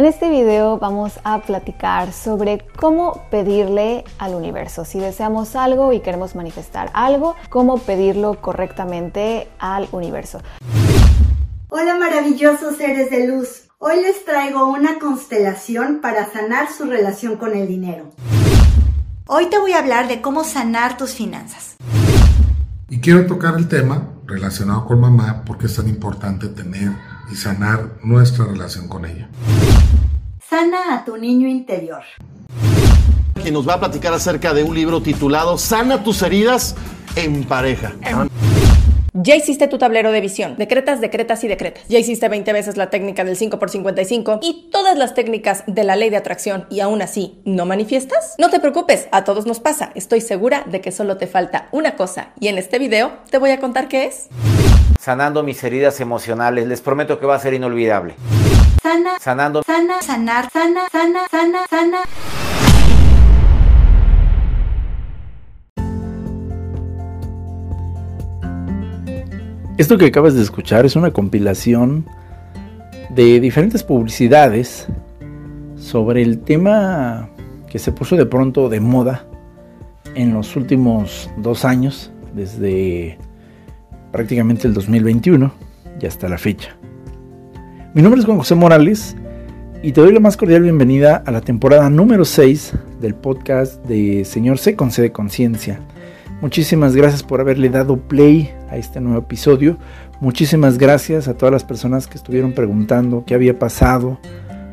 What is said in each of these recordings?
En este video vamos a platicar sobre cómo pedirle al universo. Si deseamos algo y queremos manifestar algo, cómo pedirlo correctamente al universo. Hola maravillosos seres de luz. Hoy les traigo una constelación para sanar su relación con el dinero. Hoy te voy a hablar de cómo sanar tus finanzas. Y quiero tocar el tema relacionado con mamá porque es tan importante tener y sanar nuestra relación con ella. Sana a tu niño interior. Quien nos va a platicar acerca de un libro titulado Sana tus heridas en pareja. Ya hiciste tu tablero de visión. Decretas, decretas y decretas. Ya hiciste 20 veces la técnica del 5x55 y todas las técnicas de la ley de atracción y aún así no manifiestas. No te preocupes, a todos nos pasa. Estoy segura de que solo te falta una cosa y en este video te voy a contar qué es. Sanando mis heridas emocionales. Les prometo que va a ser inolvidable. Sana, Sanando. sana, sanar, sana, sana, sana, sana. Esto que acabas de escuchar es una compilación de diferentes publicidades sobre el tema que se puso de pronto de moda en los últimos dos años, desde prácticamente el 2021 y hasta la fecha. Mi nombre es Juan José Morales y te doy la más cordial bienvenida a la temporada número 6 del podcast de Señor C con C de Conciencia. Muchísimas gracias por haberle dado play a este nuevo episodio. Muchísimas gracias a todas las personas que estuvieron preguntando qué había pasado,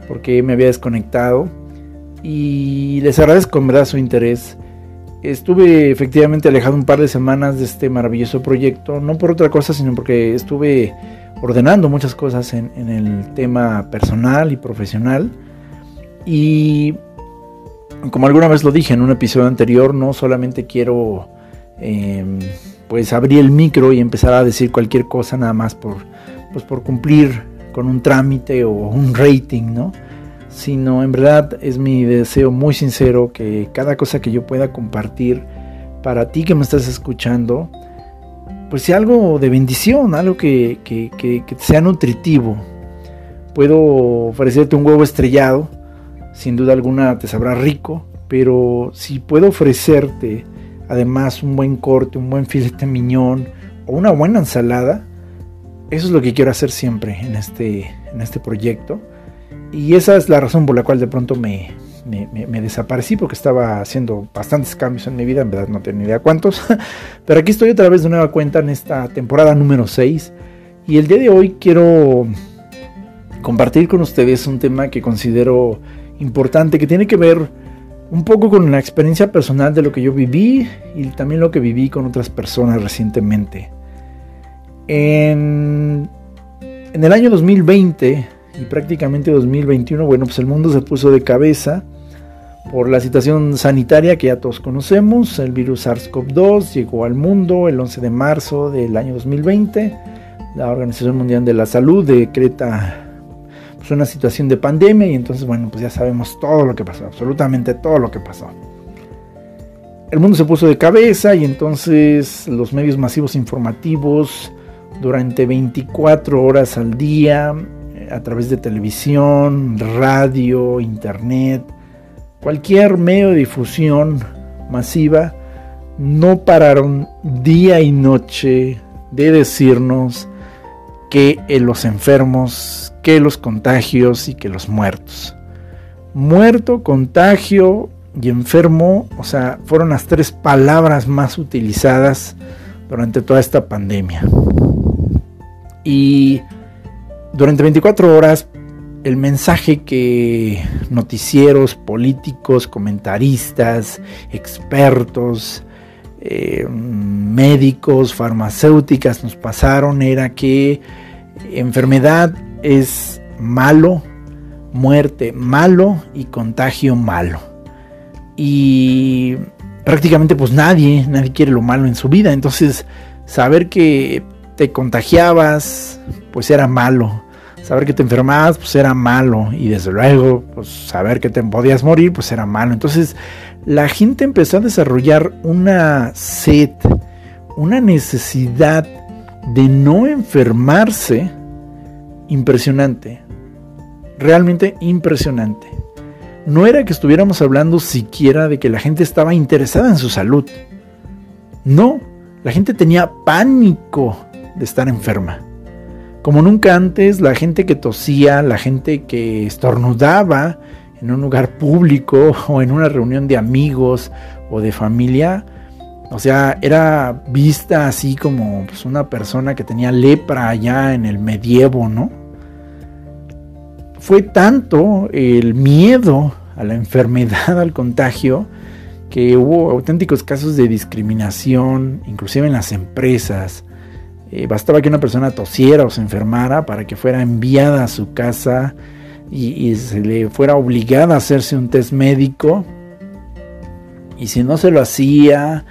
por qué me había desconectado. Y les agradezco en verdad su interés. Estuve efectivamente alejado un par de semanas de este maravilloso proyecto, no por otra cosa, sino porque estuve ordenando muchas cosas en, en el tema personal y profesional. Y como alguna vez lo dije en un episodio anterior, no solamente quiero eh, pues abrir el micro y empezar a decir cualquier cosa nada más por, pues por cumplir con un trámite o un rating, ¿no? Sino en verdad es mi deseo muy sincero que cada cosa que yo pueda compartir para ti que me estás escuchando, pues sea algo de bendición, algo que, que, que, sea nutritivo. Puedo ofrecerte un huevo estrellado, sin duda alguna te sabrá rico, pero si puedo ofrecerte además un buen corte, un buen filete miñón o una buena ensalada, eso es lo que quiero hacer siempre en este, en este proyecto. Y esa es la razón por la cual de pronto me, me, desaparecí porque estaba haciendo bastantes cambios en mi vida, en verdad no tengo ni idea cuántos. Pero aquí estoy otra vez de nueva cuenta en esta temporada número 6. Y el día de hoy quiero compartir con ustedes un tema que considero importante, que tiene que ver un poco con la experiencia personal de lo que yo viví y también lo que viví con otras personas recientemente. En, en, el año 2020 y prácticamente 2021, bueno, pues el mundo se puso de cabeza por la situación sanitaria que ya todos conocemos. El virus SARS-CoV-2 llegó al mundo el 11 de marzo del año 2020. La Organización Mundial de la Salud decreta pues, una situación de pandemia y entonces, bueno, pues ya sabemos todo lo que pasó, absolutamente todo lo que pasó. El mundo se puso de cabeza y entonces los medios masivos informativos durante 24 horas al día, a través de televisión, radio, internet, cualquier medio de difusión masiva, no pararon día y noche de decirnos que los enfermos, que los contagios y que los muertos. Muerto, contagio y enfermo, o sea, fueron las tres palabras más utilizadas durante toda esta pandemia. Y durante 24 horas, el mensaje que noticieros, políticos, comentaristas, expertos, eh, médicos, farmacéuticas nos pasaron era que enfermedad es malo, muerte malo y contagio malo. Y prácticamente pues nadie, nadie quiere lo malo en su vida. Entonces saber que te contagiabas pues era malo. Saber que te enfermabas pues era malo. Y desde luego pues saber que te podías morir pues era malo. Entonces la gente empezó a desarrollar una sed, una necesidad de no enfermarse impresionante. realmente impresionante. No era que estuviéramos hablando siquiera de que la gente estaba interesada en su salud. No, la gente tenía pánico de estar enferma. Como nunca antes, la gente que tosía, la gente que estornudaba en un lugar público o en una reunión de amigos o de familia, o sea, era vista así como pues, una persona que tenía lepra allá en el medievo, ¿no? Fue tanto el miedo a la enfermedad, al contagio, que hubo auténticos casos de discriminación, inclusive en las empresas. Eh, bastaba que una persona tosiera o se enfermara para que fuera enviada a su casa y, y se le fuera obligada a hacerse un test médico. Y si no se lo hacía,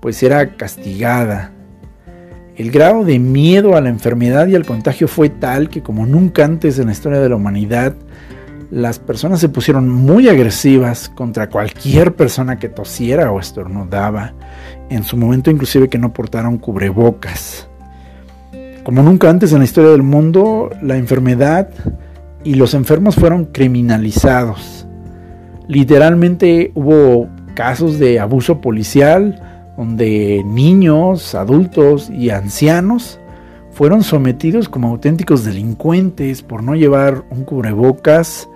pues era castigada. El grado de miedo a la enfermedad y al contagio fue tal que como nunca antes en la historia de la humanidad, las personas se pusieron muy agresivas contra cualquier persona que tosiera o estornudaba, en su momento inclusive que no portaron cubrebocas. Como nunca antes en la historia del mundo, la enfermedad y los enfermos fueron criminalizados. Literalmente hubo casos de abuso policial, donde niños, adultos y ancianos fueron sometidos como auténticos delincuentes por no llevar un cubrebocas,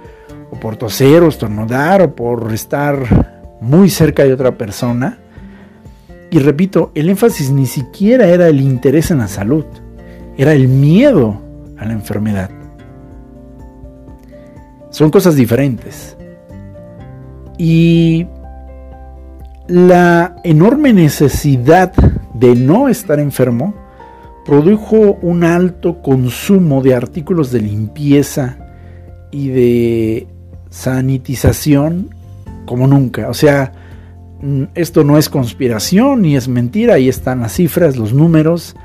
o por toser o estornudar, o por estar muy cerca de otra persona. Y repito, el énfasis ni siquiera era el interés en la salud, era el miedo a la enfermedad. Son cosas diferentes. Y la enorme necesidad de no estar enfermo produjo un alto consumo de artículos de limpieza y de sanitización como nunca. O sea, mm, esto no es conspiración ni es mentira, ahí están las cifras, los números.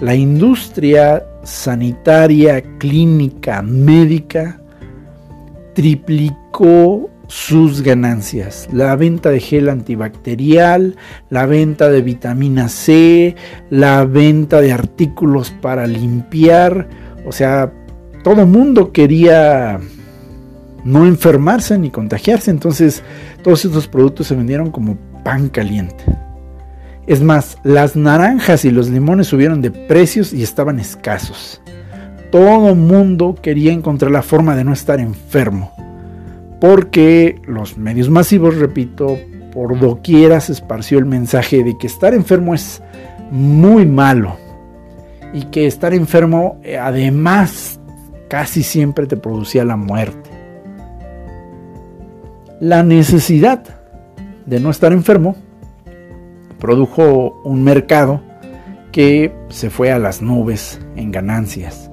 La industria sanitaria, clínica, médica triplicó sus ganancias. La venta de gel antibacterial, la venta de vitamina C, la venta de artículos para limpiar. O sea, todo mundo quería no enfermarse ni contagiarse. Entonces todos estos productos se vendieron como pan caliente. Es más, las naranjas y los limones subieron de precios y estaban escasos. Todo mundo quería encontrar la forma de no estar enfermo porque los medios masivos, repito, por doquiera se esparció el mensaje de que estar enfermo es muy malo y que estar enfermo eh, además casi siempre te producía la muerte. La necesidad de no estar enfermo produjo un mercado que se fue a las nubes en ganancias.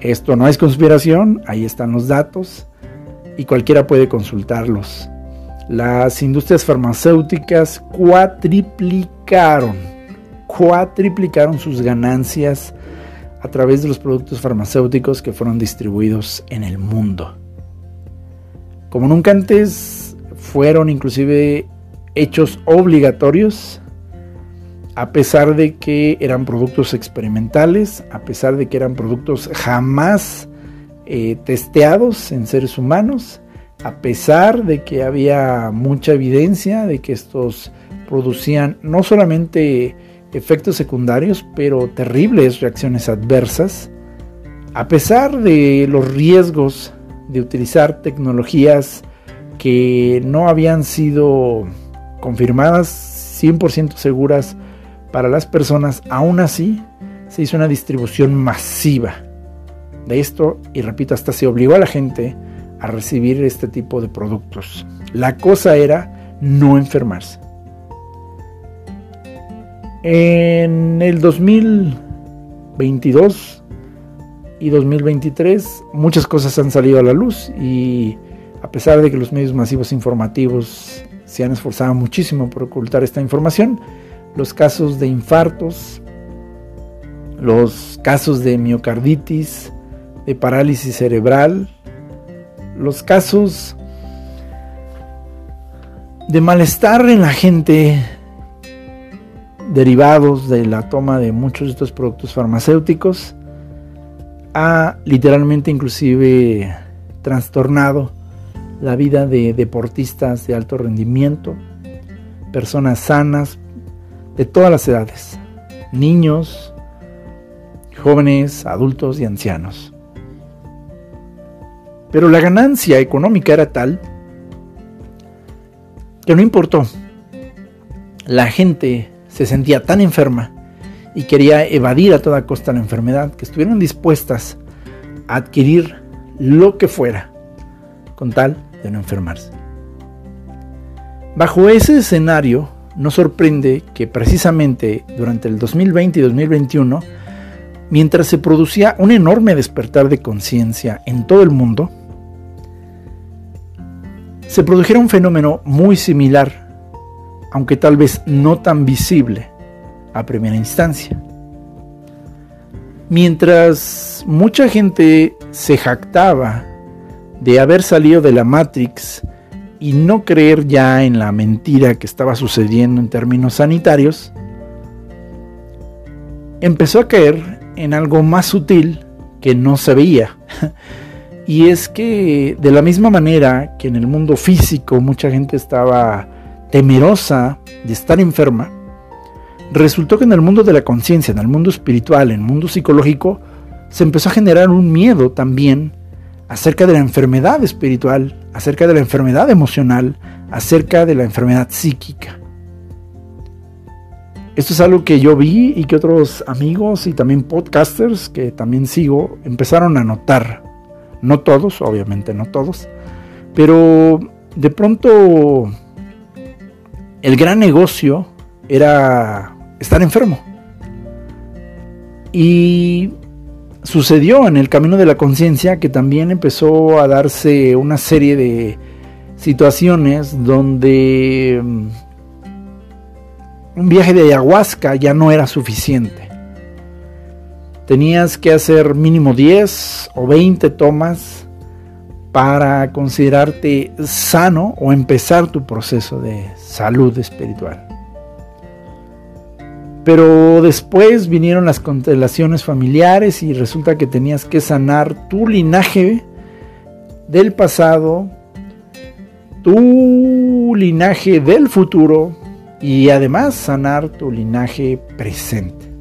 Esto no es conspiración, ahí están los datos y cualquiera puede consultarlos. Las industrias farmacéuticas cuatriplicaron, cuatriplicaron sus ganancias a través de los productos farmacéuticos que fueron distribuidos en el mundo. Como nunca antes, fueron inclusive hechos obligatorios, a pesar de que eran productos experimentales, a pesar de que eran productos jamás eh, testeados en seres humanos, a pesar de que había mucha evidencia de que estos producían no solamente efectos secundarios, pero terribles reacciones adversas, a pesar de los riesgos de utilizar tecnologías que no habían sido confirmadas 100% seguras para las personas, aún así se hizo una distribución masiva de esto y repito, hasta se obligó a la gente a recibir este tipo de productos. La cosa era no enfermarse. En el 2022 y 2023 muchas cosas han salido a la luz y a pesar de que los medios masivos informativos se han esforzado muchísimo por ocultar esta información, los casos de infartos, los casos de miocarditis, de parálisis cerebral, los casos de malestar en la gente derivados de la toma de muchos de estos productos farmacéuticos, ha literalmente inclusive trastornado la vida de deportistas de alto rendimiento, personas sanas de todas las edades, niños, jóvenes, adultos y ancianos. Pero la ganancia económica era tal que no importó. La gente se sentía tan enferma y quería evadir a toda costa la enfermedad que estuvieron dispuestas a adquirir lo que fuera con tal de no enfermarse. Bajo ese escenario, no sorprende que precisamente durante el 2020 y 2021, mientras se producía un enorme despertar de conciencia en todo el mundo, se produjera un fenómeno muy similar, aunque tal vez no tan visible a primera instancia. Mientras mucha gente se jactaba de haber salido de la Matrix y no creer ya en la mentira que estaba sucediendo en términos sanitarios, empezó a caer en algo más sutil que no se veía. Y es que de la misma manera que en el mundo físico mucha gente estaba temerosa de estar enferma, resultó que en el mundo de la conciencia, en el mundo espiritual, en el mundo psicológico, se empezó a generar un miedo también acerca de la enfermedad espiritual, acerca de la enfermedad emocional, acerca de la enfermedad psíquica. Esto es algo que yo vi y que otros amigos y también podcasters que también sigo empezaron a notar. No todos, obviamente no todos, pero de pronto el gran negocio era estar enfermo. Y sucedió en el camino de la conciencia que también empezó a darse una serie de situaciones donde mm, un viaje de ayahuasca ya no era suficiente. Tenías que hacer mínimo 10 o 20 tomas para considerarte sano o empezar tu proceso de salud espiritual. Pero después vinieron las constelaciones familiares y resulta que tenías que sanar tu linaje del pasado, tu linaje del futuro y además sanar tu linaje presente.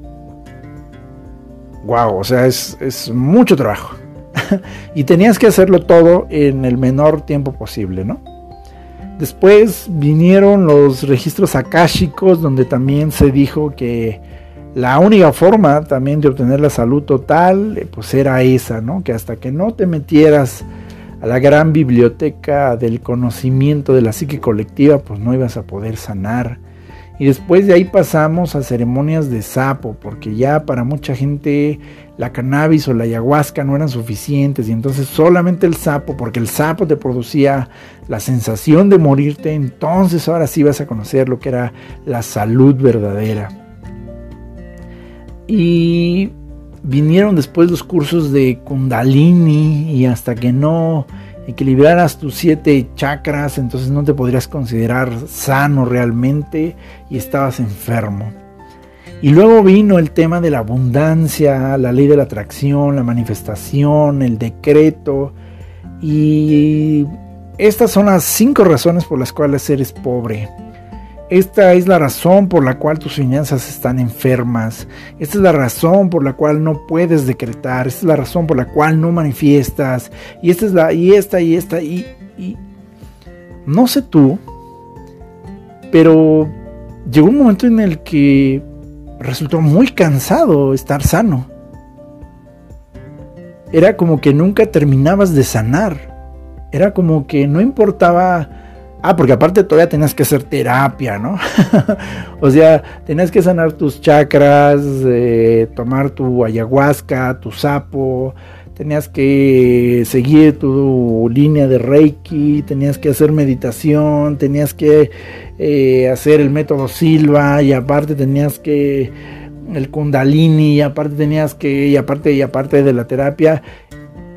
Wow, o sea, es, es mucho trabajo. y tenías que hacerlo todo en el menor tiempo posible, ¿no? Después vinieron los registros akáshicos donde también se dijo que la única forma también de obtener la salud total eh, pues era esa, ¿no? Que hasta que no te metieras a la gran biblioteca del conocimiento de la psique colectiva pues no ibas a poder sanar y después de ahí pasamos a ceremonias de sapo, porque ya para mucha gente la cannabis o la ayahuasca no eran suficientes y entonces solamente el sapo, porque el sapo te producía la sensación de morirte, entonces ahora sí vas a conocer lo que era la salud verdadera. Y vinieron después los cursos de kundalini y hasta que no equilibraras tus siete chakras, entonces no te podrías considerar sano realmente y estabas enfermo. Y luego vino el tema de la abundancia, la ley de la atracción, la manifestación, el decreto. Y estas son las cinco razones por las cuales eres pobre. Esta es la razón por la cual tus finanzas están enfermas. Esta es la razón por la cual no puedes decretar. Esta es la razón por la cual no manifiestas. Y esta es la y esta y esta y, y no sé tú, pero llegó un momento en el que resultó muy cansado estar sano. Era como que nunca terminabas de sanar. Era como que no importaba Ah, porque aparte todavía tenías que hacer terapia, ¿no? o sea, tenías que sanar tus chakras, eh, tomar tu ayahuasca, tu sapo, tenías que seguir tu línea de Reiki, tenías que hacer meditación, tenías que eh, hacer el método Silva y aparte tenías que el Kundalini y aparte tenías que y aparte y aparte de la terapia.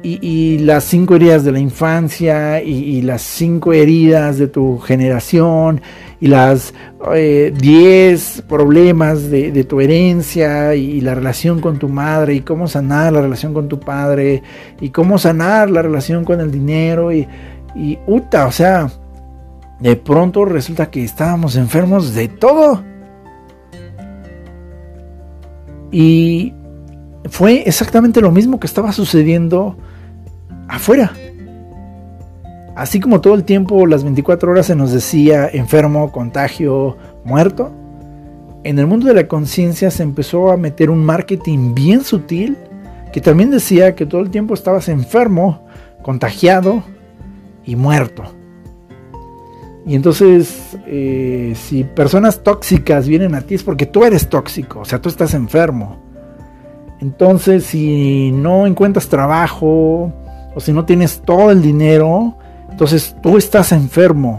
Y, las cinco heridas de la infancia y, las cinco heridas de tu generación y las eh, diez problemas de, tu herencia y, la relación con tu madre y cómo sanar la relación con tu padre y cómo sanar la relación con el dinero y, y uta, o sea, de pronto resulta que estábamos enfermos de todo. Y fue exactamente lo mismo que estaba sucediendo afuera. Así como todo el tiempo, las 24 horas se nos decía enfermo, contagio, muerto, en el mundo de la conciencia se empezó a meter un marketing bien sutil que también decía que todo el tiempo estabas enfermo, contagiado y muerto. Y entonces, eh, si personas tóxicas vienen a ti es porque tú eres tóxico, o sea, tú estás enfermo. Entonces, si no encuentras trabajo, o si no tienes todo el dinero, entonces tú estás enfermo,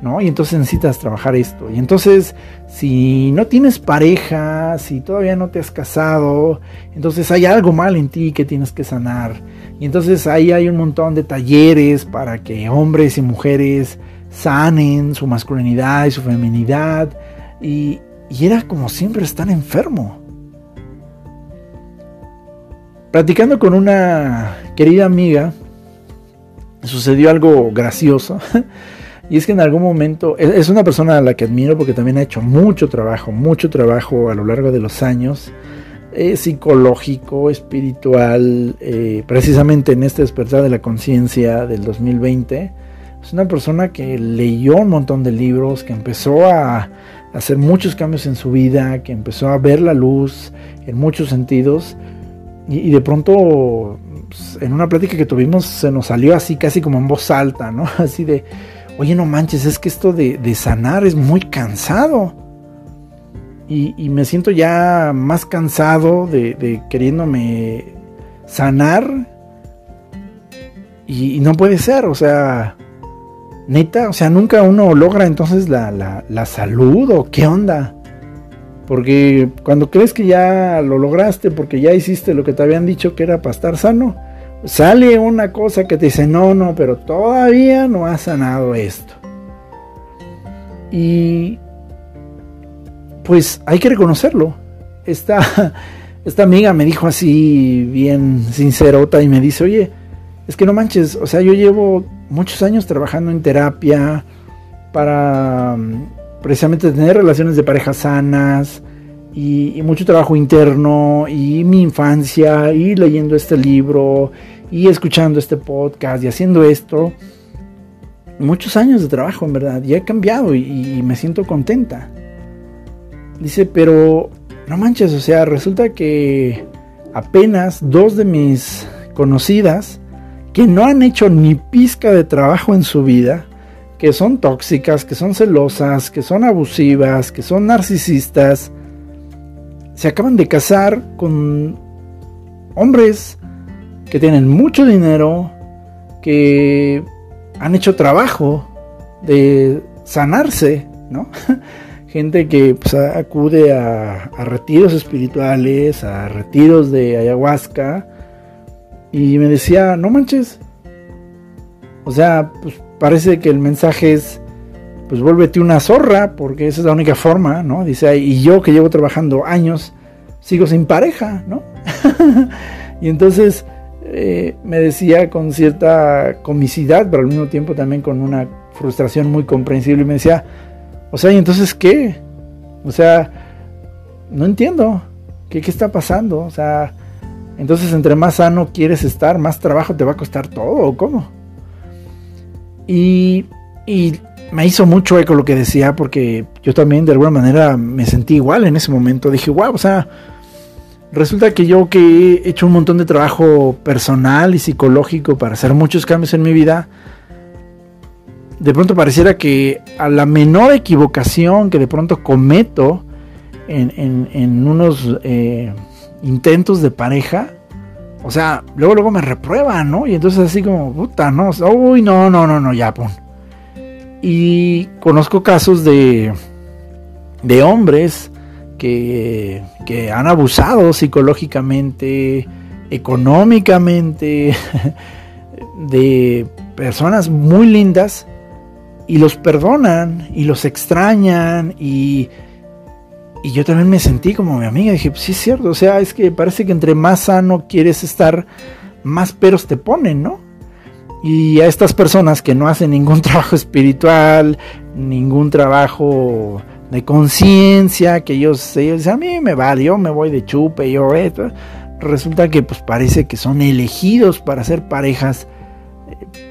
¿no? Y entonces necesitas trabajar esto. Y entonces, si no tienes pareja, si todavía no te has casado, entonces hay algo mal en ti que tienes que sanar. Y entonces ahí hay un montón de talleres para que hombres y mujeres sanen su masculinidad y su feminidad. Y, era como siempre estar enfermo. Platicando con una querida amiga, sucedió algo gracioso. Y es que en algún momento, es una persona a la que admiro porque también ha hecho mucho trabajo, mucho trabajo a lo largo de los años, psicológico, espiritual, eh, precisamente en este despertar de la conciencia del 2020. Es una persona que leyó un montón de libros, que empezó a hacer muchos cambios en su vida, que empezó a ver la luz en muchos sentidos y, de pronto, pues, en una plática que tuvimos, se nos salió así, casi como en voz alta, ¿no? Así de, oye, no manches, es que esto de, sanar es muy cansado. Y, me siento ya más cansado de, queriéndome sanar. Y, no puede ser, o sea, neta, o sea, nunca uno logra entonces la, la, la salud o qué onda. Porque cuando crees que ya lo lograste, porque ya hiciste lo que te habían dicho que era para estar sano, sale una cosa que te dice, no, no, pero todavía no has sanado esto. Y pues hay que reconocerlo. Esta, esta amiga me dijo así, bien sincerota, y me dice, oye, es que no manches, o sea, yo llevo muchos años trabajando en terapia para precisamente tener relaciones de pareja sanas y, mucho trabajo interno y mi infancia y leyendo este libro y escuchando este podcast y haciendo esto. Muchos años de trabajo, en verdad, y he cambiado y, me siento contenta. Dice, pero no manches, o sea, resulta que apenas dos de mis conocidas que no han hecho ni pizca de trabajo en su vida, que son tóxicas, que son celosas, que son abusivas, que son narcisistas, se acaban de casar con hombres que tienen mucho dinero, que han hecho trabajo de sanarse, ¿no? Gente que pues, acude a, a retiros espirituales, a retiros de ayahuasca, y me decía, no manches, o sea, pues parece que el mensaje es, pues vuélvete una zorra, porque esa es la única forma, ¿no? Dice, y yo que llevo trabajando años, sigo sin pareja, ¿no? y entonces eh, me decía con cierta comicidad, pero al mismo tiempo también con una frustración muy comprensible, y me decía, o sea, ¿y entonces qué? O sea, no entiendo, ¿qué, qué está pasando? O sea, entonces entre más sano quieres estar, más trabajo te va a costar todo, ¿o cómo? Y, me hizo mucho eco lo que decía porque yo también de alguna manera me sentí igual en ese momento. Dije, wow, o sea, resulta que yo que he hecho un montón de trabajo personal y psicológico para hacer muchos cambios en mi vida, de pronto pareciera que a la menor equivocación que de pronto cometo en, unos eh, intentos de pareja, o sea, luego luego me reprueban, ¿no? Y entonces así como, puta, no, uy, no, no, no, no, ya, pon. Y conozco casos de, de hombres que, que han abusado psicológicamente, económicamente, de personas muy lindas y los perdonan y los extrañan y, y yo también me sentí como mi amiga, dije, sí es cierto, o sea, es que parece que entre más sano quieres estar, más peros te ponen, ¿no? Y a estas personas que no hacen ningún trabajo espiritual, ningún trabajo de conciencia, que ellos, ellos a mí me vale, yo me voy de chupe, yo esto, resulta que pues parece que son elegidos para ser parejas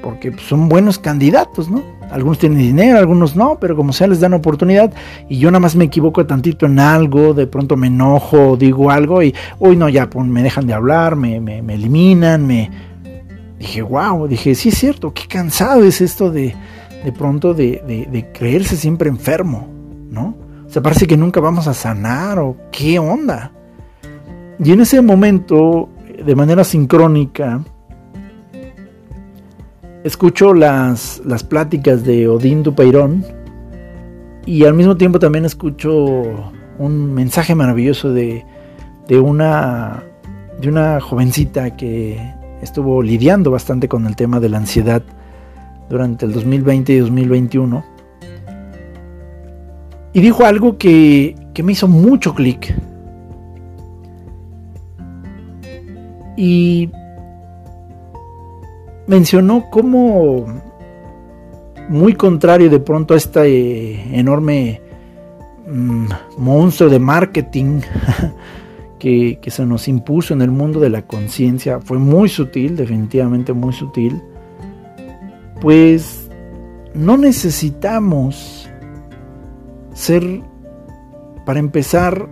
porque son buenos candidatos, ¿no? Algunos tienen dinero, algunos no, pero como sea les dan oportunidad y yo nada más me equivoco tantito en algo, de pronto me enojo, digo algo y, uy, no, ya pues, me dejan de hablar, me, me, eliminan, me... Dije, wow, dije, sí es cierto, qué cansado es esto de, de pronto de, de, de creerse siempre enfermo, ¿no? O sea, parece que nunca vamos a sanar o qué onda. Y en ese momento, de manera sincrónica, escucho las, las pláticas de Odín Dupeirón y al mismo tiempo también escucho un mensaje maravilloso de, de, una, de una jovencita que estuvo lidiando bastante con el tema de la ansiedad durante el 2020 y 2021. Y dijo algo que, que me hizo mucho clic. y mencionó como muy contrario de pronto a este enorme mm, monstruo de marketing que, que, se nos impuso en el mundo de la conciencia, fue muy sutil, definitivamente muy sutil, pues no necesitamos ser, para empezar,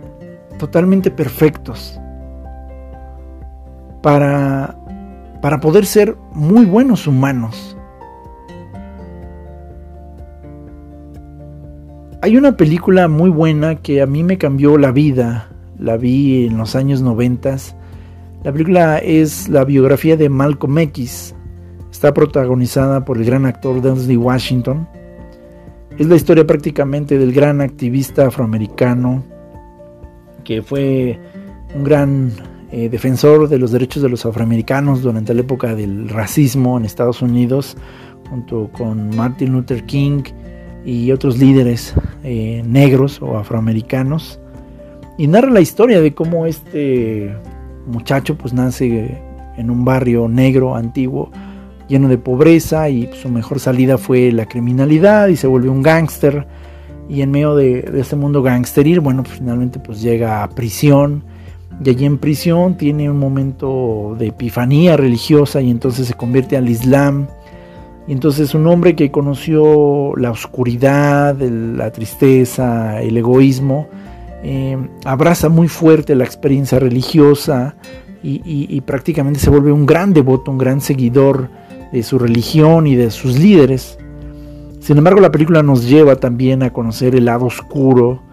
totalmente perfectos para, para poder ser muy buenos humanos. Hay una película muy buena que a mí me cambió la vida, la vi en los años noventas. La película es la biografía de Malcolm X. Está protagonizada por el gran actor Denzel Washington. Es la historia prácticamente del gran activista afroamericano que fue un gran eh, defensor de los derechos de los afroamericanos durante la época del racismo en Estados Unidos, junto con Martin Luther King y otros líderes eh, negros o afroamericanos. Y narra la historia de cómo este muchacho pues nace en un barrio negro antiguo lleno de pobreza y su mejor salida fue la criminalidad y se vuelve un gángster y en medio de, de este mundo gangsteril bueno pues finalmente pues llega a prisión y allí en prisión tiene un momento de epifanía religiosa y entonces se convierte al Islam. Y entonces un hombre que conoció la oscuridad, la tristeza, el egoísmo, eh, abraza muy fuerte la experiencia religiosa y, prácticamente se vuelve un gran devoto, un gran seguidor de su religión y de sus líderes. Sin embargo, la película nos lleva también a conocer el lado oscuro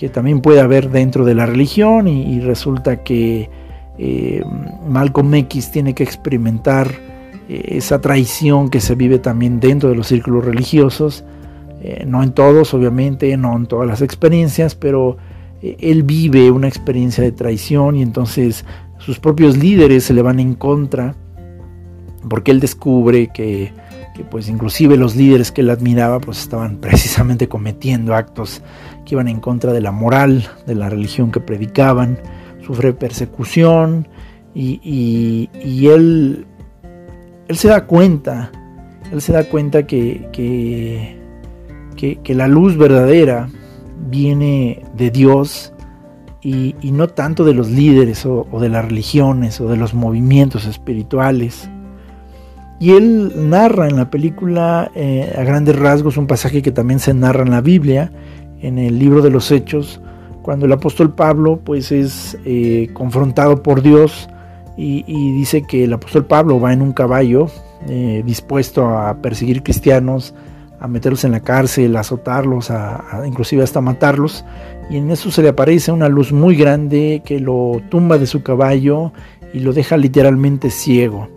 que también puede haber dentro de la religión y, resulta que eh, Malcolm X tiene que experimentar eh, esa traición que se vive también dentro de los círculos religiosos, eh, no en todos obviamente, no en todas las experiencias, pero él vive una experiencia de traición y entonces sus propios líderes se le van en contra porque él descubre que, que pues inclusive los líderes que él admiraba pues estaban precisamente cometiendo actos iban en contra de la moral, de la religión que predicaban, sufre persecución y, él, él se da cuenta, él se da cuenta que, que, la luz verdadera viene de Dios y, no tanto de los líderes o, de las religiones o de los movimientos espirituales. Y él narra en la película eh, a grandes rasgos un pasaje que también se narra en la Biblia, en el libro de los Hechos, cuando el apóstol Pablo pues es eh, confrontado por Dios y, dice que el apóstol Pablo va en un caballo eh, dispuesto a perseguir cristianos, a meterlos en la cárcel, a azotarlos, a, inclusive hasta matarlos. Y en eso se le aparece una luz muy grande que lo tumba de su caballo y lo deja literalmente ciego.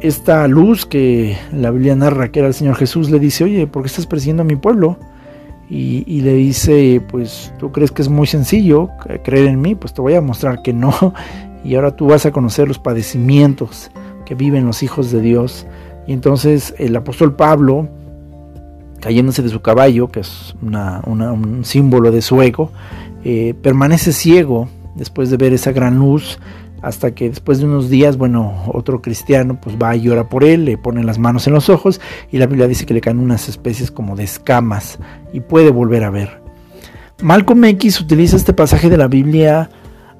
Esta luz que la Biblia narra que era el Señor Jesús le dice, oye, ¿por qué estás persiguiendo a mi pueblo? Y, le dice, pues tú crees que es muy sencillo creer en mí, pues te voy a mostrar que no. y ahora tú vas a conocer los padecimientos que viven los hijos de Dios. Y entonces el apóstol Pablo, cayéndose de su caballo, que es un símbolo de su ego, eh, permanece ciego después de ver esa gran luz, hasta que después de unos días, bueno, otro cristiano pues va y llora por él, le pone las manos en los ojos y la Biblia dice que le caen unas especies como de escamas y puede volver a ver. Malcolm X utiliza este pasaje de la Biblia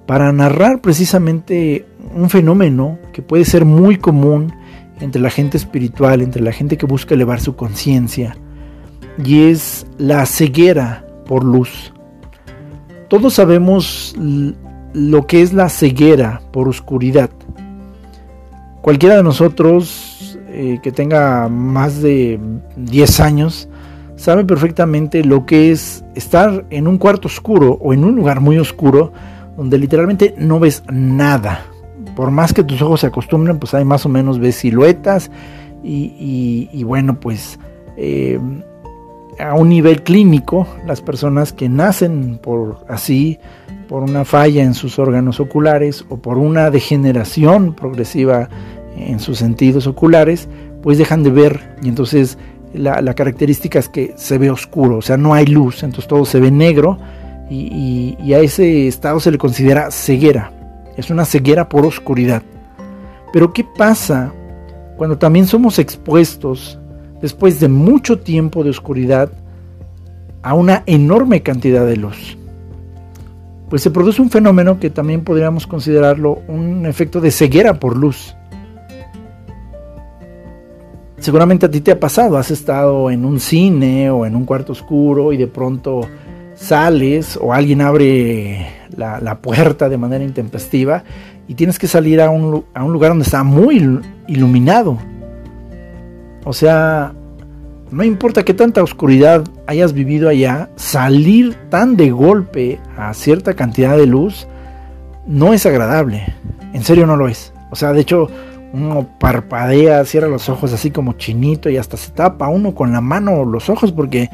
para narrar precisamente un fenómeno que puede ser muy común entre la gente espiritual, entre la gente que busca elevar su conciencia, y es la ceguera por luz. Todos sabemos lo que es la ceguera por oscuridad. Cualquiera de nosotros eh, que tenga más de 10 años sabe perfectamente lo que es estar en un cuarto oscuro o en un lugar muy oscuro donde literalmente no ves nada. Por más que tus ojos se acostumbren, pues hay más o menos ves siluetas y, bueno, pues eh, a un nivel clínico, las personas que nacen por así, por una falla en sus órganos oculares o por una degeneración progresiva en sus sentidos oculares, pues dejan de ver y entonces la, característica es que se ve oscuro, o sea, no hay luz, entonces todo se ve negro y, a ese estado se le considera ceguera, es una ceguera por oscuridad. Pero ¿qué pasa cuando también somos expuestos después de mucho tiempo de oscuridad, a una enorme cantidad de luz. Pues se produce un fenómeno que también podríamos considerarlo un efecto de ceguera por luz. Seguramente a ti te ha pasado, has estado en un cine o en un cuarto oscuro y de pronto sales o alguien abre la, puerta de manera intempestiva y tienes que salir a un, lugar donde está muy iluminado o sea, no importa qué tanta oscuridad hayas vivido allá, salir tan de golpe a cierta cantidad de luz no es agradable. En serio no lo es. O sea, de hecho, uno parpadea, cierra los ojos así como chinito y hasta se tapa uno con la mano los ojos porque,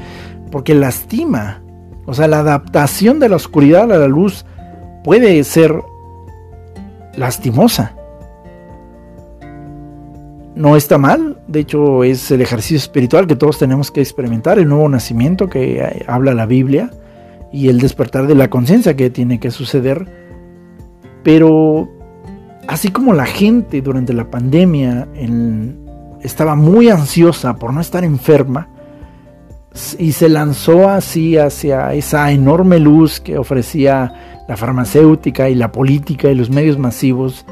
porque lastima. O sea, la adaptación de la oscuridad a la luz puede ser lastimosa no está mal, de hecho es el ejercicio espiritual que todos tenemos que experimentar, el nuevo nacimiento que eh, habla la Biblia y el despertar de la conciencia que tiene que suceder. Pero así como la gente durante la pandemia estaba muy ansiosa por no estar enferma y se lanzó así hacia esa enorme luz que ofrecía la farmacéutica y la política y los medios masivos,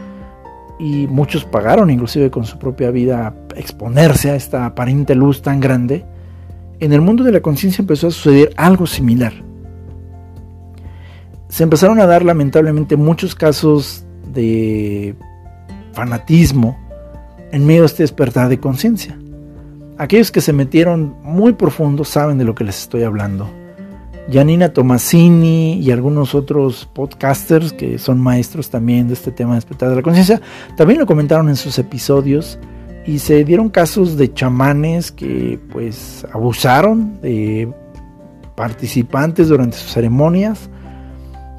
y muchos pagaron inclusive con su propia vida exponerse a esta aparente luz tan grande, en el mundo de la conciencia empezó a suceder algo similar. Se empezaron a dar lamentablemente muchos casos de fanatismo en medio de este despertar de conciencia. Aquellos que se metieron muy profundo saben de lo que les estoy hablando. Janina Tomasini y algunos otros podcasters que son maestros también de este tema de despertar de la conciencia, también lo comentaron en sus episodios y se dieron casos de chamanes que pues abusaron de participantes durante sus ceremonias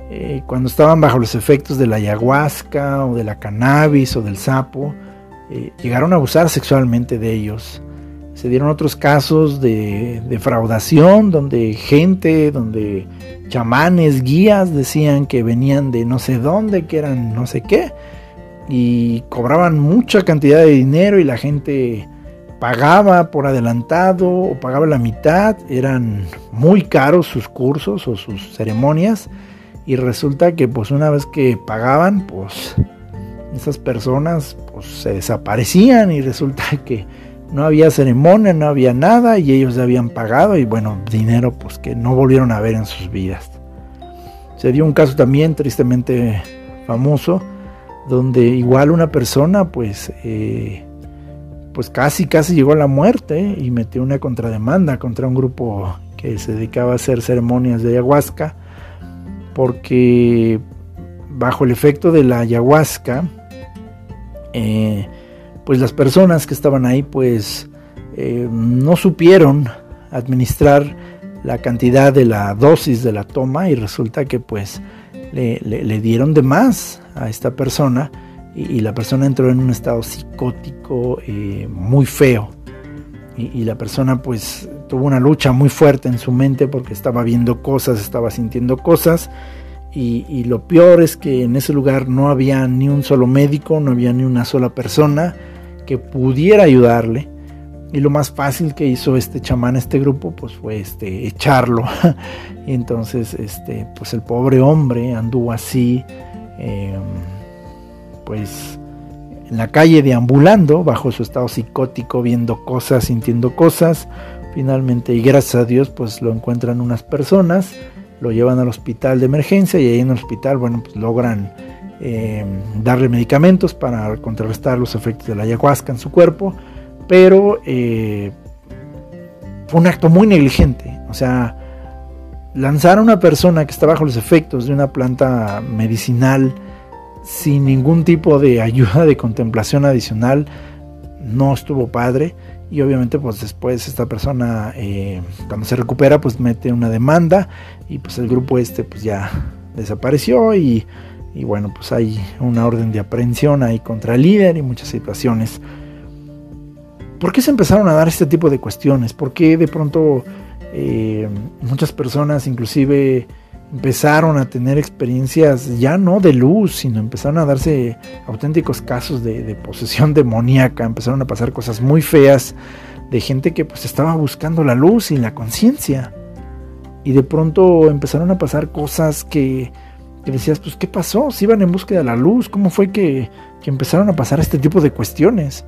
eh, cuando estaban bajo los efectos de la ayahuasca o de la cannabis o del sapo, eh, llegaron a abusar sexualmente de ellos. Se dieron otros casos de defraudación donde gente, donde chamanes, guías decían que venían de no sé dónde, que eran no sé qué, y cobraban mucha cantidad de dinero y la gente pagaba por adelantado o pagaba la mitad, eran muy caros sus cursos o sus ceremonias y resulta que pues una vez que pagaban pues esas personas pues se desaparecían y resulta que no había ceremonia, no había nada y ellos habían pagado y bueno, dinero pues que no volvieron a ver en sus vidas. Se dio un caso también tristemente famoso donde igual una persona pues eh, pues casi casi llegó a la muerte y metió una contrademanda contra un grupo que se dedicaba a hacer ceremonias de ayahuasca porque bajo el efecto de la ayahuasca eh, pues las personas que estaban ahí pues eh, no supieron administrar la cantidad de la dosis de la toma y resulta que pues le, dieron de más a esta persona y, la persona entró en un estado psicótico eh, muy feo. Y, la persona pues tuvo una lucha muy fuerte en su mente porque estaba viendo cosas, estaba sintiendo cosas. Y, y, lo peor es que en ese lugar no había ni un solo médico, no había ni una sola persona que pudiera ayudarle. Y lo más fácil que hizo este chamán, este grupo, pues fue este, echarlo. y entonces, este, pues el pobre hombre anduvo así, em, pues en la calle deambulando, bajo su estado psicótico, viendo cosas, sintiendo cosas. Finalmente, y gracias a Dios, pues lo encuentran unas personas, lo llevan al hospital de emergencia y ahí en el hospital, bueno, pues logran em, darle medicamentos para contrarrestar los efectos de la ayahuasca en su cuerpo pero eh, fue un acto muy negligente. O sea, lanzar a una persona que está bajo los efectos de una planta medicinal sin ningún tipo de ayuda de contemplación adicional no estuvo padre y obviamente pues después esta persona eh, cuando se recupera pues mete una demanda y pues el grupo este pues ya desapareció y, y bueno pues hay una orden de aprehensión ahí contra el líder y muchas situaciones ¿Por qué se empezaron a dar este tipo de cuestiones? ¿Por qué de pronto eh, muchas personas inclusive empezaron a tener experiencias ya no de luz, sino empezaron a darse auténticos casos de, posesión demoníaca, empezaron a pasar cosas muy feas de gente que pues estaba buscando la luz y la conciencia. Y de pronto empezaron a pasar cosas que, decías, pues ¿qué pasó? Si iban en búsqueda de la luz, ¿cómo fue que, que empezaron a pasar este tipo de cuestiones?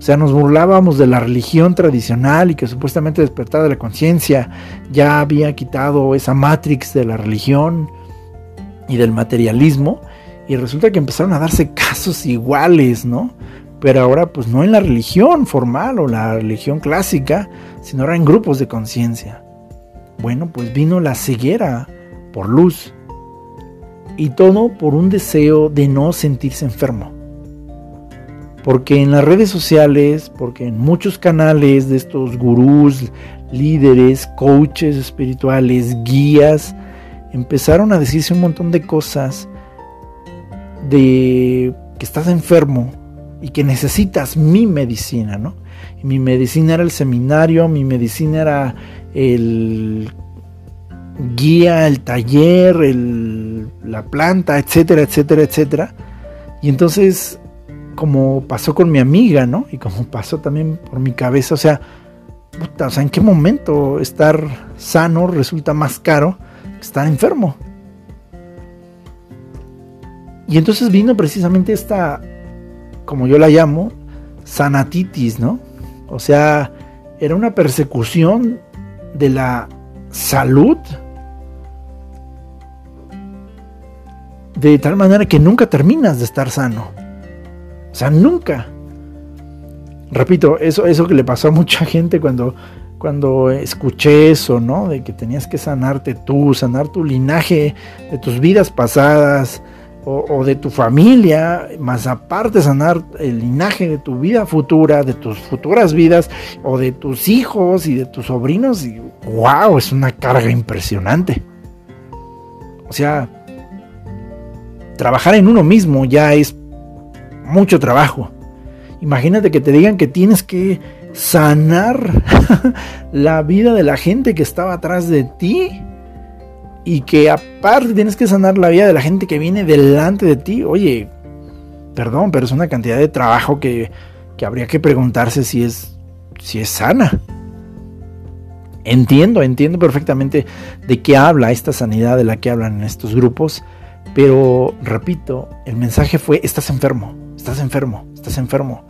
O sea, nos burlábamos de la religión tradicional y que supuestamente despertada de la conciencia ya había quitado esa matrix de la religión y del materialismo. Y resulta que empezaron a darse casos iguales, ¿no? Pero ahora pues no en la religión formal o la religión clásica, sino ahora en grupos de conciencia. Bueno, pues vino la ceguera por luz. Y todo por un deseo de no sentirse enfermo. Porque en las redes sociales, porque en muchos canales de estos gurús, líderes, coaches espirituales, guías, empezaron a decirse un montón de cosas de que estás enfermo y que necesitas mi medicina, ¿no? Mi medicina era el seminario, mi medicina era el guía, el taller, la planta, etcétera, etcétera, etcétera. Y entonces como pasó con mi amiga, ¿no? Y como pasó también por mi cabeza, o sea, o sea, ¿en qué momento estar sano resulta más caro que estar enfermo? Y entonces vino precisamente esta, como yo la llamo, sanatitis, ¿no? O sea, era una persecución de la salud de tal manera que nunca terminas de estar sano. O sea, nunca. Repito, eso, eso que le pasó a mucha gente cuando, cuando escuché eso, ¿no? De que tenías que sanarte tú, sanar tu linaje de tus vidas pasadas o, de tu familia, más aparte sanar el linaje de tu vida futura, de tus futuras vidas o de tus hijos y de tus sobrinos. Y, ¡Wow! Es una carga impresionante. O sea, trabajar en uno mismo ya es mucho trabajo. Imagínate que te digan que tienes que sanar la vida de la gente que estaba atrás de ti y que aparte tienes que sanar la vida de la gente que viene delante de ti. Oye, perdón, pero es una cantidad de trabajo que, que habría que preguntarse si es, si es sana. Entiendo, entiendo perfectamente de qué habla esta sanidad de la que hablan en estos grupos, pero repito, el mensaje fue, estás enfermo Estás enfermo, estás enfermo.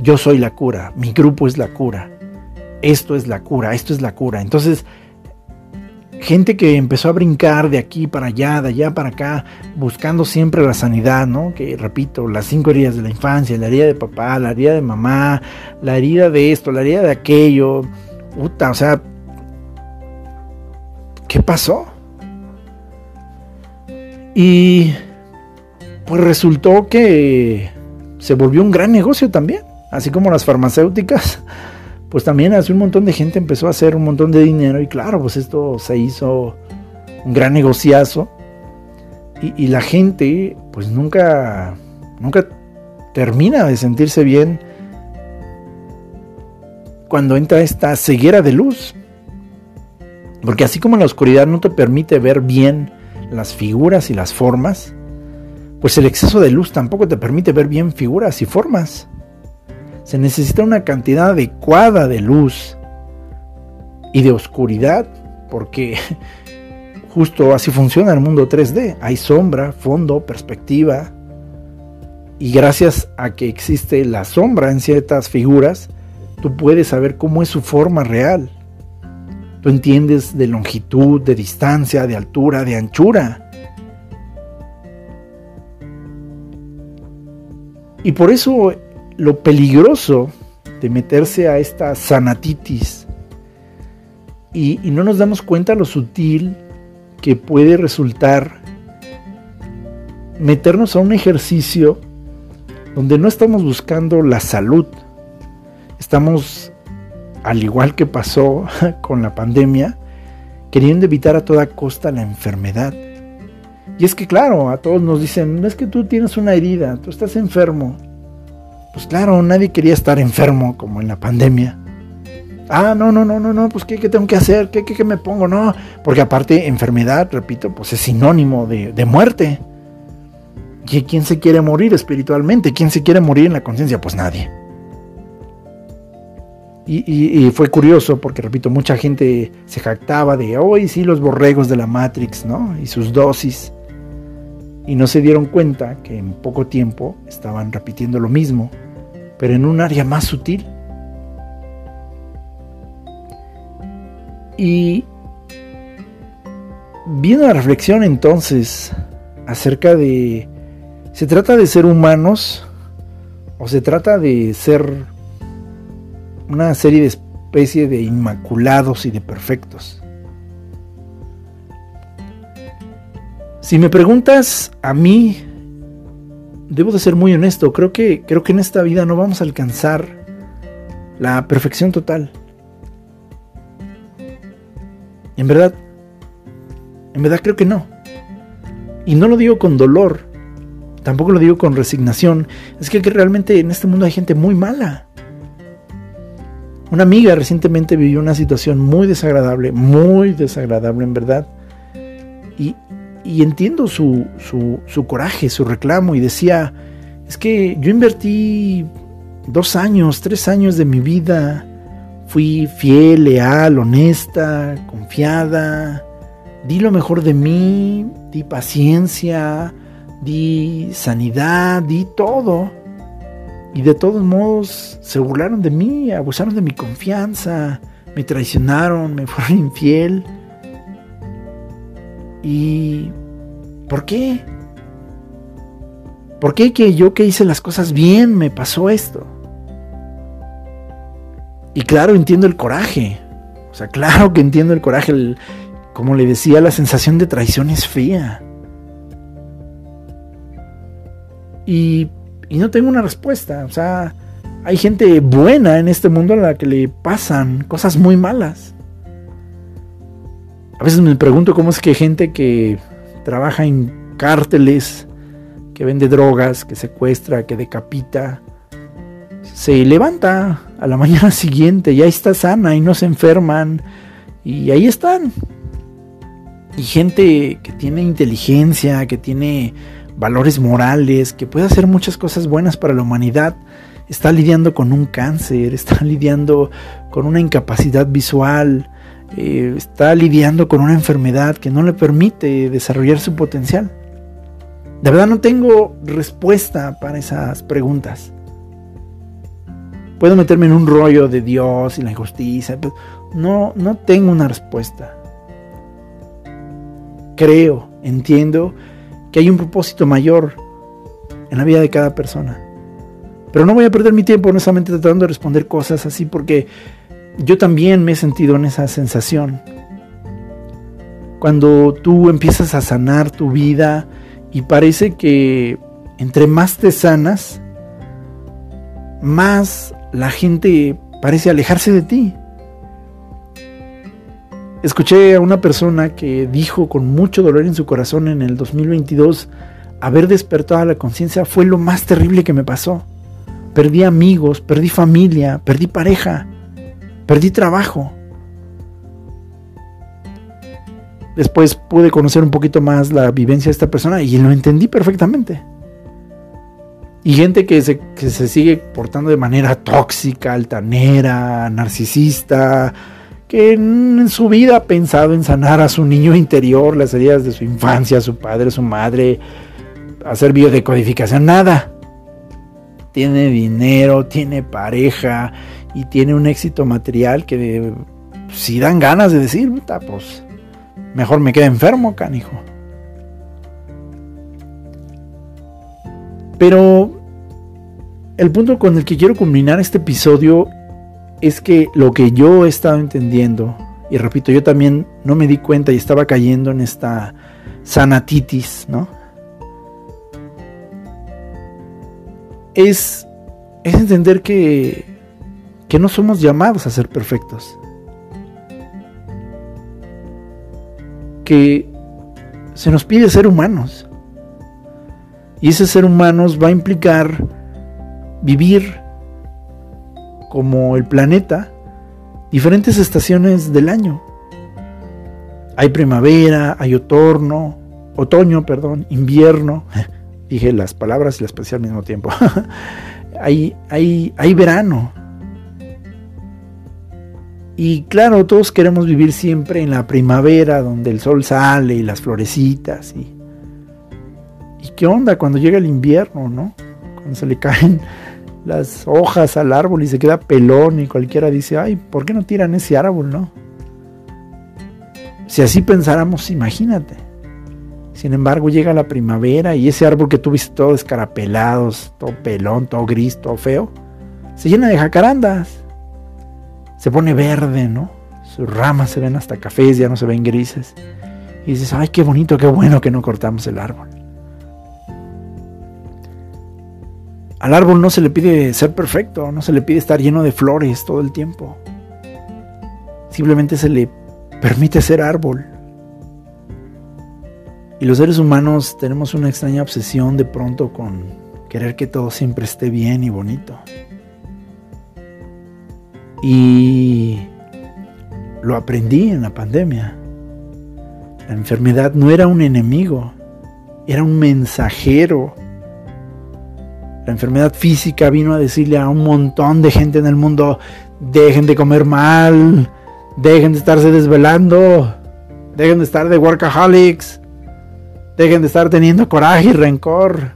Yo soy la cura, mi grupo es la cura. Esto es la cura, esto es la cura. Entonces, gente que empezó a brincar de aquí para allá, de allá para acá, buscando siempre la sanidad, ¿no? Que repito, las cinco heridas de la infancia, la herida de papá, la herida de mamá, la herida de esto, la herida de aquello. Puta, o sea, ¿qué pasó? Y pues resultó que se volvió un gran negocio también, así como las farmacéuticas, pues también hace un montón de gente empezó a hacer un montón de dinero y claro, pues esto se hizo un gran negociazo y, la gente pues nunca, nunca termina de sentirse bien cuando entra esta ceguera de luz. Porque así como la oscuridad no te permite ver bien las figuras y las formas, pues el exceso de luz tampoco te permite ver bien figuras y formas. Se necesita una cantidad adecuada de luz y de oscuridad, porque justo así funciona el mundo 3D. Hay sombra, fondo, perspectiva. Y gracias a que existe la sombra en ciertas figuras, tú puedes saber cómo es su forma real. Tú entiendes de longitud, de distancia, de altura, de anchura. Y por eso lo peligroso de meterse a esta sanatitis y, no nos damos cuenta lo sutil que puede resultar meternos a un ejercicio donde no estamos buscando la salud, estamos al igual que pasó con la pandemia, queriendo evitar a toda costa la enfermedad. Y es que claro, a todos nos dicen, no es que tú tienes una herida, tú estás enfermo. Pues claro, nadie quería estar enfermo como en la pandemia. Ah, no, no, no, no, no, pues ¿qué, tengo que hacer? ¿Qué, qué, me pongo? No, porque aparte enfermedad, repito, pues es sinónimo de, de muerte. ¿Y quién se quiere morir espiritualmente? ¿Quién se quiere morir en la conciencia? Pues nadie. Y, fue curioso porque, repito, mucha gente se jactaba de, hoy sí, los borregos de la Matrix, ¿no? Y sus dosis. Y no se dieron cuenta que en poco tiempo estaban repitiendo lo mismo, pero en un área más sutil. Y viene la reflexión entonces acerca de, ¿se trata de ser humanos o se trata de ser una serie de especie de inmaculados y de perfectos. Si me preguntas a mí, debo de ser muy honesto, creo que, creo que en esta vida no vamos a alcanzar la perfección total. En verdad, en verdad creo que no. Y no lo digo con dolor, tampoco lo digo con resignación. Es que realmente en este mundo hay gente muy mala. Una amiga recientemente vivió una situación muy desagradable, muy desagradable en verdad. Y, entiendo su, su, coraje, su reclamo y decía, es que yo invertí dos años, tres años de mi vida, fui fiel, leal, honesta, confiada, di lo mejor de mí, di paciencia, di sanidad, di todo. Y de todos modos se burlaron de mí, abusaron de mi confianza, me traicionaron, me fueron infiel. ¿Y por qué? ¿Por qué que yo que hice las cosas bien me pasó esto? Y claro, entiendo el coraje. O sea, claro que entiendo el coraje. como le decía, la sensación de traición es fea. Y y no tengo una respuesta. O sea, hay gente buena en este mundo a la que le pasan cosas muy malas. A veces me pregunto cómo es que gente que trabaja en cárteles, que vende drogas, que secuestra, que decapita, se levanta a la mañana siguiente, ya está sana y no se enferman. Y ahí están. Y gente que tiene inteligencia, que tiene valores morales, que puede hacer muchas cosas buenas para la humanidad, está lidiando con un cáncer, está lidiando con una incapacidad visual, eh, está lidiando con una enfermedad que no le permite desarrollar su potencial. De verdad no tengo respuesta para esas preguntas. Puedo meterme en un rollo de Dios y la injusticia, pero no, no tengo una respuesta. Creo, entiendo que hay un propósito mayor en la vida de cada persona. Pero no voy a perder mi tiempo honestamente tratando de responder cosas así porque yo también me he sentido en esa sensación. Cuando tú empiezas a sanar tu vida y parece que entre más te sanas, más la gente parece alejarse de ti. Escuché a una persona que dijo con mucho dolor en su corazón en el 2022, haber despertado la conciencia fue lo más terrible que me pasó. Perdí amigos, perdí familia, perdí pareja, perdí trabajo. Después pude conocer un poquito más la vivencia de esta persona y lo entendí perfectamente. Y gente que se, que se sigue portando de manera tóxica, altanera, narcisista, que en su vida ha pensado en sanar a su niño interior, las heridas de su infancia, su padre, su madre, hacer biodecodificación, nada. Tiene dinero, tiene pareja y tiene un éxito material que si dan ganas de decir, pues mejor me quede enfermo, canijo. Pero el punto con el que quiero culminar este episodio es que lo que yo he estado entendiendo, y repito, yo también no me di cuenta y estaba cayendo en esta sanatitis, ¿no? Es, es entender que, que no somos llamados a ser perfectos. Que se nos pide ser humanos. Y ese ser humanos va a implicar vivir como el planeta diferentes estaciones del año. Hay primavera, hay otoño, otoño, perdón, invierno. Dije las palabras y las pensé al mismo tiempo. hay, hay, hay verano. Y claro, todos queremos vivir siempre en la primavera, donde el sol sale y las florecitas. Y, ¿Y qué onda cuando llega el invierno, no? Cuando se le caen las hojas al árbol y se queda pelón y cualquiera dice, ay, ¿por qué no tiran ese árbol, no? Si así pensáramos, imagínate. Sin embargo, llega la primavera y ese árbol que tuviste todo escarapelado, todo pelón, todo gris, todo feo, se llena de jacarandas. Se pone verde, ¿no? Sus ramas se ven hasta cafés, ya no se ven grises. Y dices, ay, qué bonito, qué bueno que no cortamos el árbol. Al árbol no se le pide ser perfecto, no se le pide estar lleno de flores todo el tiempo. Simplemente se le permite ser árbol. Y los seres humanos tenemos una extraña obsesión de pronto con querer que todo siempre esté bien y bonito. Y lo aprendí en la pandemia. La enfermedad no era un enemigo, era un mensajero la enfermedad física vino a decirle a un montón de gente en el mundo, dejen de comer mal, dejen de estarse desvelando, dejen de estar de workaholics, dejen de estar teniendo coraje y rencor.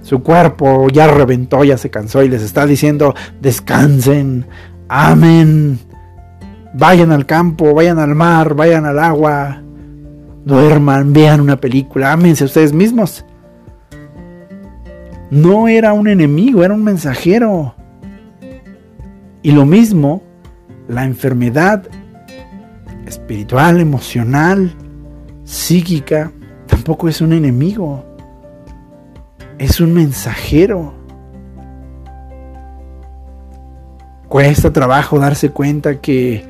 Su cuerpo ya reventó, ya se cansó y les está diciendo, descansen, amen, vayan al campo, vayan al mar, vayan al agua, duerman, vean una película, ámense ustedes mismos no era un enemigo, era un mensajero. Y lo mismo, la enfermedad espiritual, emocional, psíquica, tampoco es un enemigo. Es un mensajero. Cuesta trabajo darse cuenta que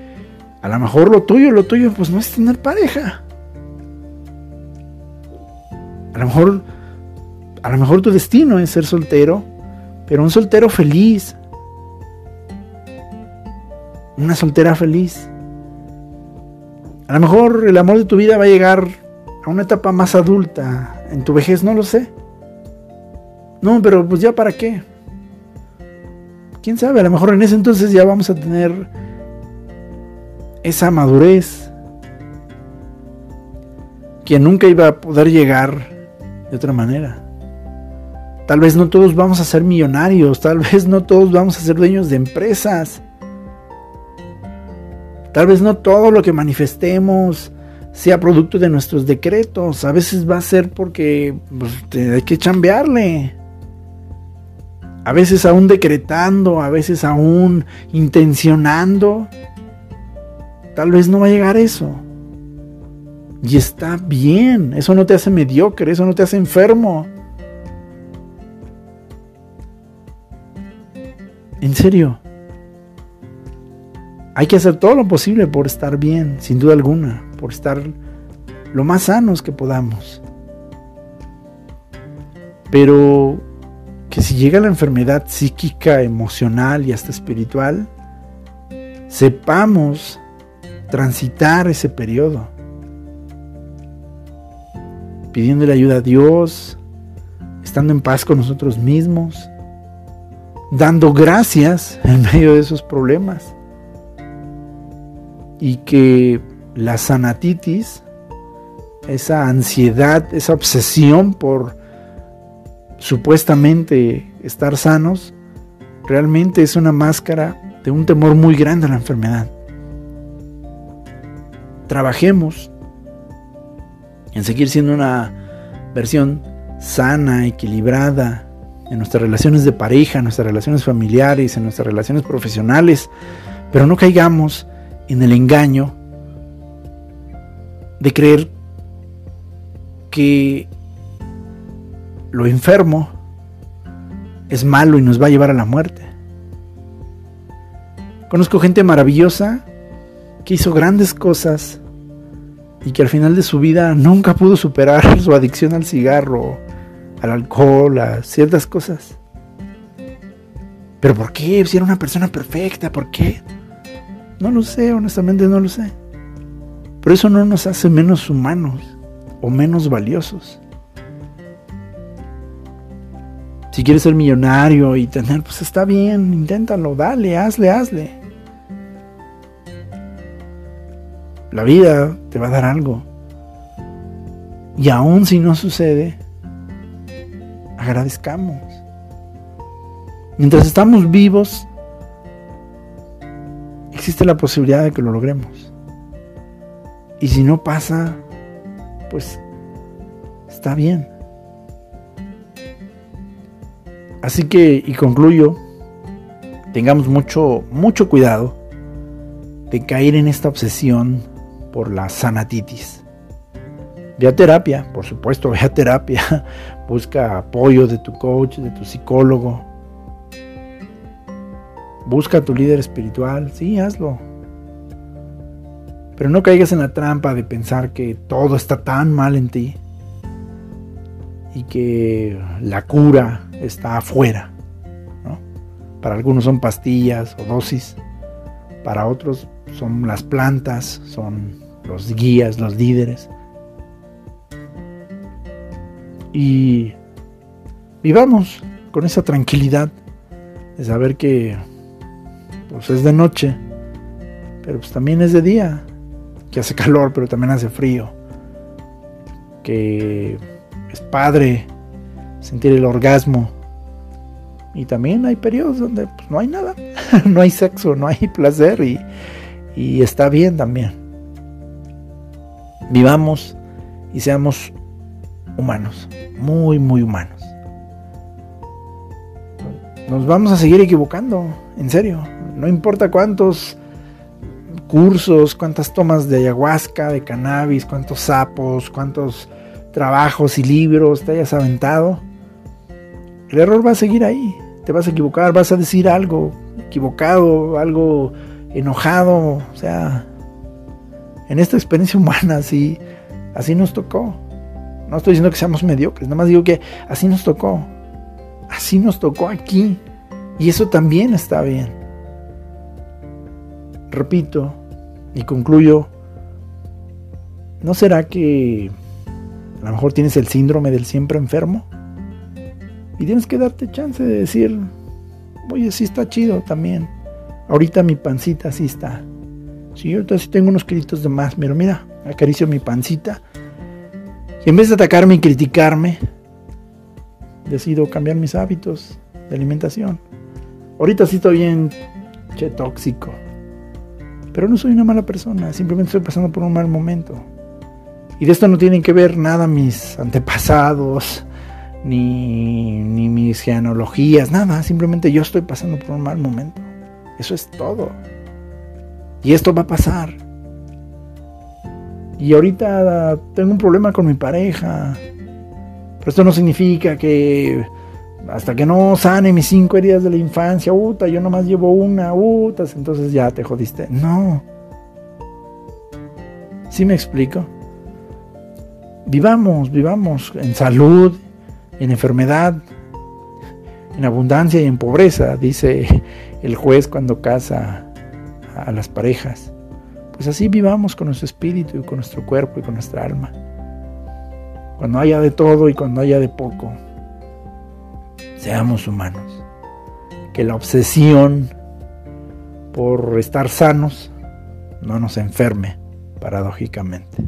a lo mejor lo tuyo, lo tuyo, pues no es tener pareja. A lo mejor a lo mejor tu destino es ser soltero, pero un soltero feliz. Una soltera feliz. A lo mejor el amor de tu vida va a llegar a una etapa más adulta, en tu vejez, no lo sé. No, pero pues ya para qué. Quién sabe, a lo mejor en ese entonces ya vamos a tener esa madurez que nunca iba a poder llegar de otra manera. Tal vez no todos vamos a ser millonarios, tal vez no todos vamos a ser dueños de empresas. Tal vez no todo lo que manifestemos sea producto de nuestros decretos. A veces va a ser porque pues, hay que chambearle. A veces aún decretando, a veces aún intencionando. Tal vez no va a llegar eso. Y está bien. Eso no te hace mediocre, eso no te hace enfermo. En serio. hay que hacer todo lo posible por estar bien, sin duda alguna, por estar lo más sanos que podamos. Pero que si llega la enfermedad psíquica, emocional y hasta espiritual, sepamos transitar ese periodo, pidiéndole ayuda a Dios, estando en paz con nosotros mismos, dando gracias en medio de esos problemas. Y que la sanatitis, esa ansiedad, esa obsesión por supuestamente estar sanos, realmente es una máscara de un temor muy grande a la enfermedad. Trabajemos en seguir siendo una versión sana, equilibrada, en nuestras relaciones de pareja, en nuestras relaciones familiares, en nuestras relaciones profesionales, pero no caigamos en el engaño de creer que lo enfermo es malo y nos va a llevar a la muerte. Conozco gente maravillosa que hizo grandes cosas y que al final de su vida nunca pudo superar su adicción al cigarro, al alcohol, a ciertas cosas. ¿Pero por qué? Si era una persona perfecta, ¿por qué? No lo sé, honestamente no lo sé. Pero eso no nos hace menos humanos o menos valiosos. Si quieres ser millonario y tener, pues está bien, inténtalo, dale, hazle, hazle. La vida te va a dar algo. Y aún si no sucede, agradezcamos. Mientras estamos vivos, existe la posibilidad de que lo logremos. Y si no pasa, pues está bien. Así que, y concluyo, tengamos mucho, mucho cuidado de caer en esta obsesión por la sanatitis. Ve a terapia, por supuesto, ve a terapia. Busca apoyo de tu coach, de tu psicólogo. Busca a tu líder espiritual, sí, hazlo. Pero no caigas en la trampa de pensar que todo está tan mal en ti y que la cura está afuera. Para algunos son pastillas o dosis, para otros son las plantas, son los guías, los líderes y vivamos con esa tranquilidad de saber que pues es de noche, pero pues también es de día, que hace calor, pero también hace frío, que es padre sentir el orgasmo y también hay periodos donde pues, no hay nada, no hay sexo, no hay placer y, y está bien también. Vivamos y seamos humanos, muy, muy humanos. Nos vamos a seguir equivocando, en serio. No importa cuántos cursos, cuántas tomas de ayahuasca, de cannabis, cuántos sapos, cuántos trabajos y libros te hayas aventado. El error va a seguir ahí. Te vas a equivocar, vas a decir algo equivocado, algo enojado. O sea, en esta experiencia humana así, así nos tocó. No estoy diciendo que seamos mediocres, nada más digo que así nos tocó. Así nos tocó aquí. Y eso también está bien. Repito y concluyo, ¿no será que a lo mejor tienes el síndrome del siempre enfermo? Y tienes que darte chance de decir, oye, sí está chido también. Ahorita mi pancita sí está. Sí, ahorita sí tengo unos kilitos de más, pero mira, acaricio mi pancita en vez de atacarme y criticarme, decido cambiar mis hábitos de alimentación. Ahorita sí estoy bien che tóxico. Pero no soy una mala persona, simplemente estoy pasando por un mal momento. Y de esto no tienen que ver nada mis antepasados, ni, ni mis genealogías, nada. Simplemente yo estoy pasando por un mal momento. Eso es todo. Y esto va a pasar. Y ahorita tengo un problema con mi pareja. Pero esto no significa que hasta que no sane mis cinco heridas de la infancia, uta, yo nomás llevo una, utas, entonces ya te jodiste. No. ¿Sí me explico? Vivamos, vivamos en salud, en enfermedad, en abundancia y en pobreza, dice el juez cuando casa a las parejas. Pues así vivamos con nuestro espíritu y con nuestro cuerpo y con nuestra alma. Cuando haya de todo y cuando haya de poco, seamos humanos. Que la obsesión por estar sanos no nos enferme, paradójicamente.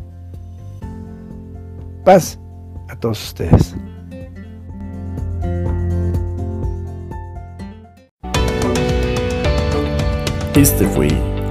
Paz a todos ustedes. Este fue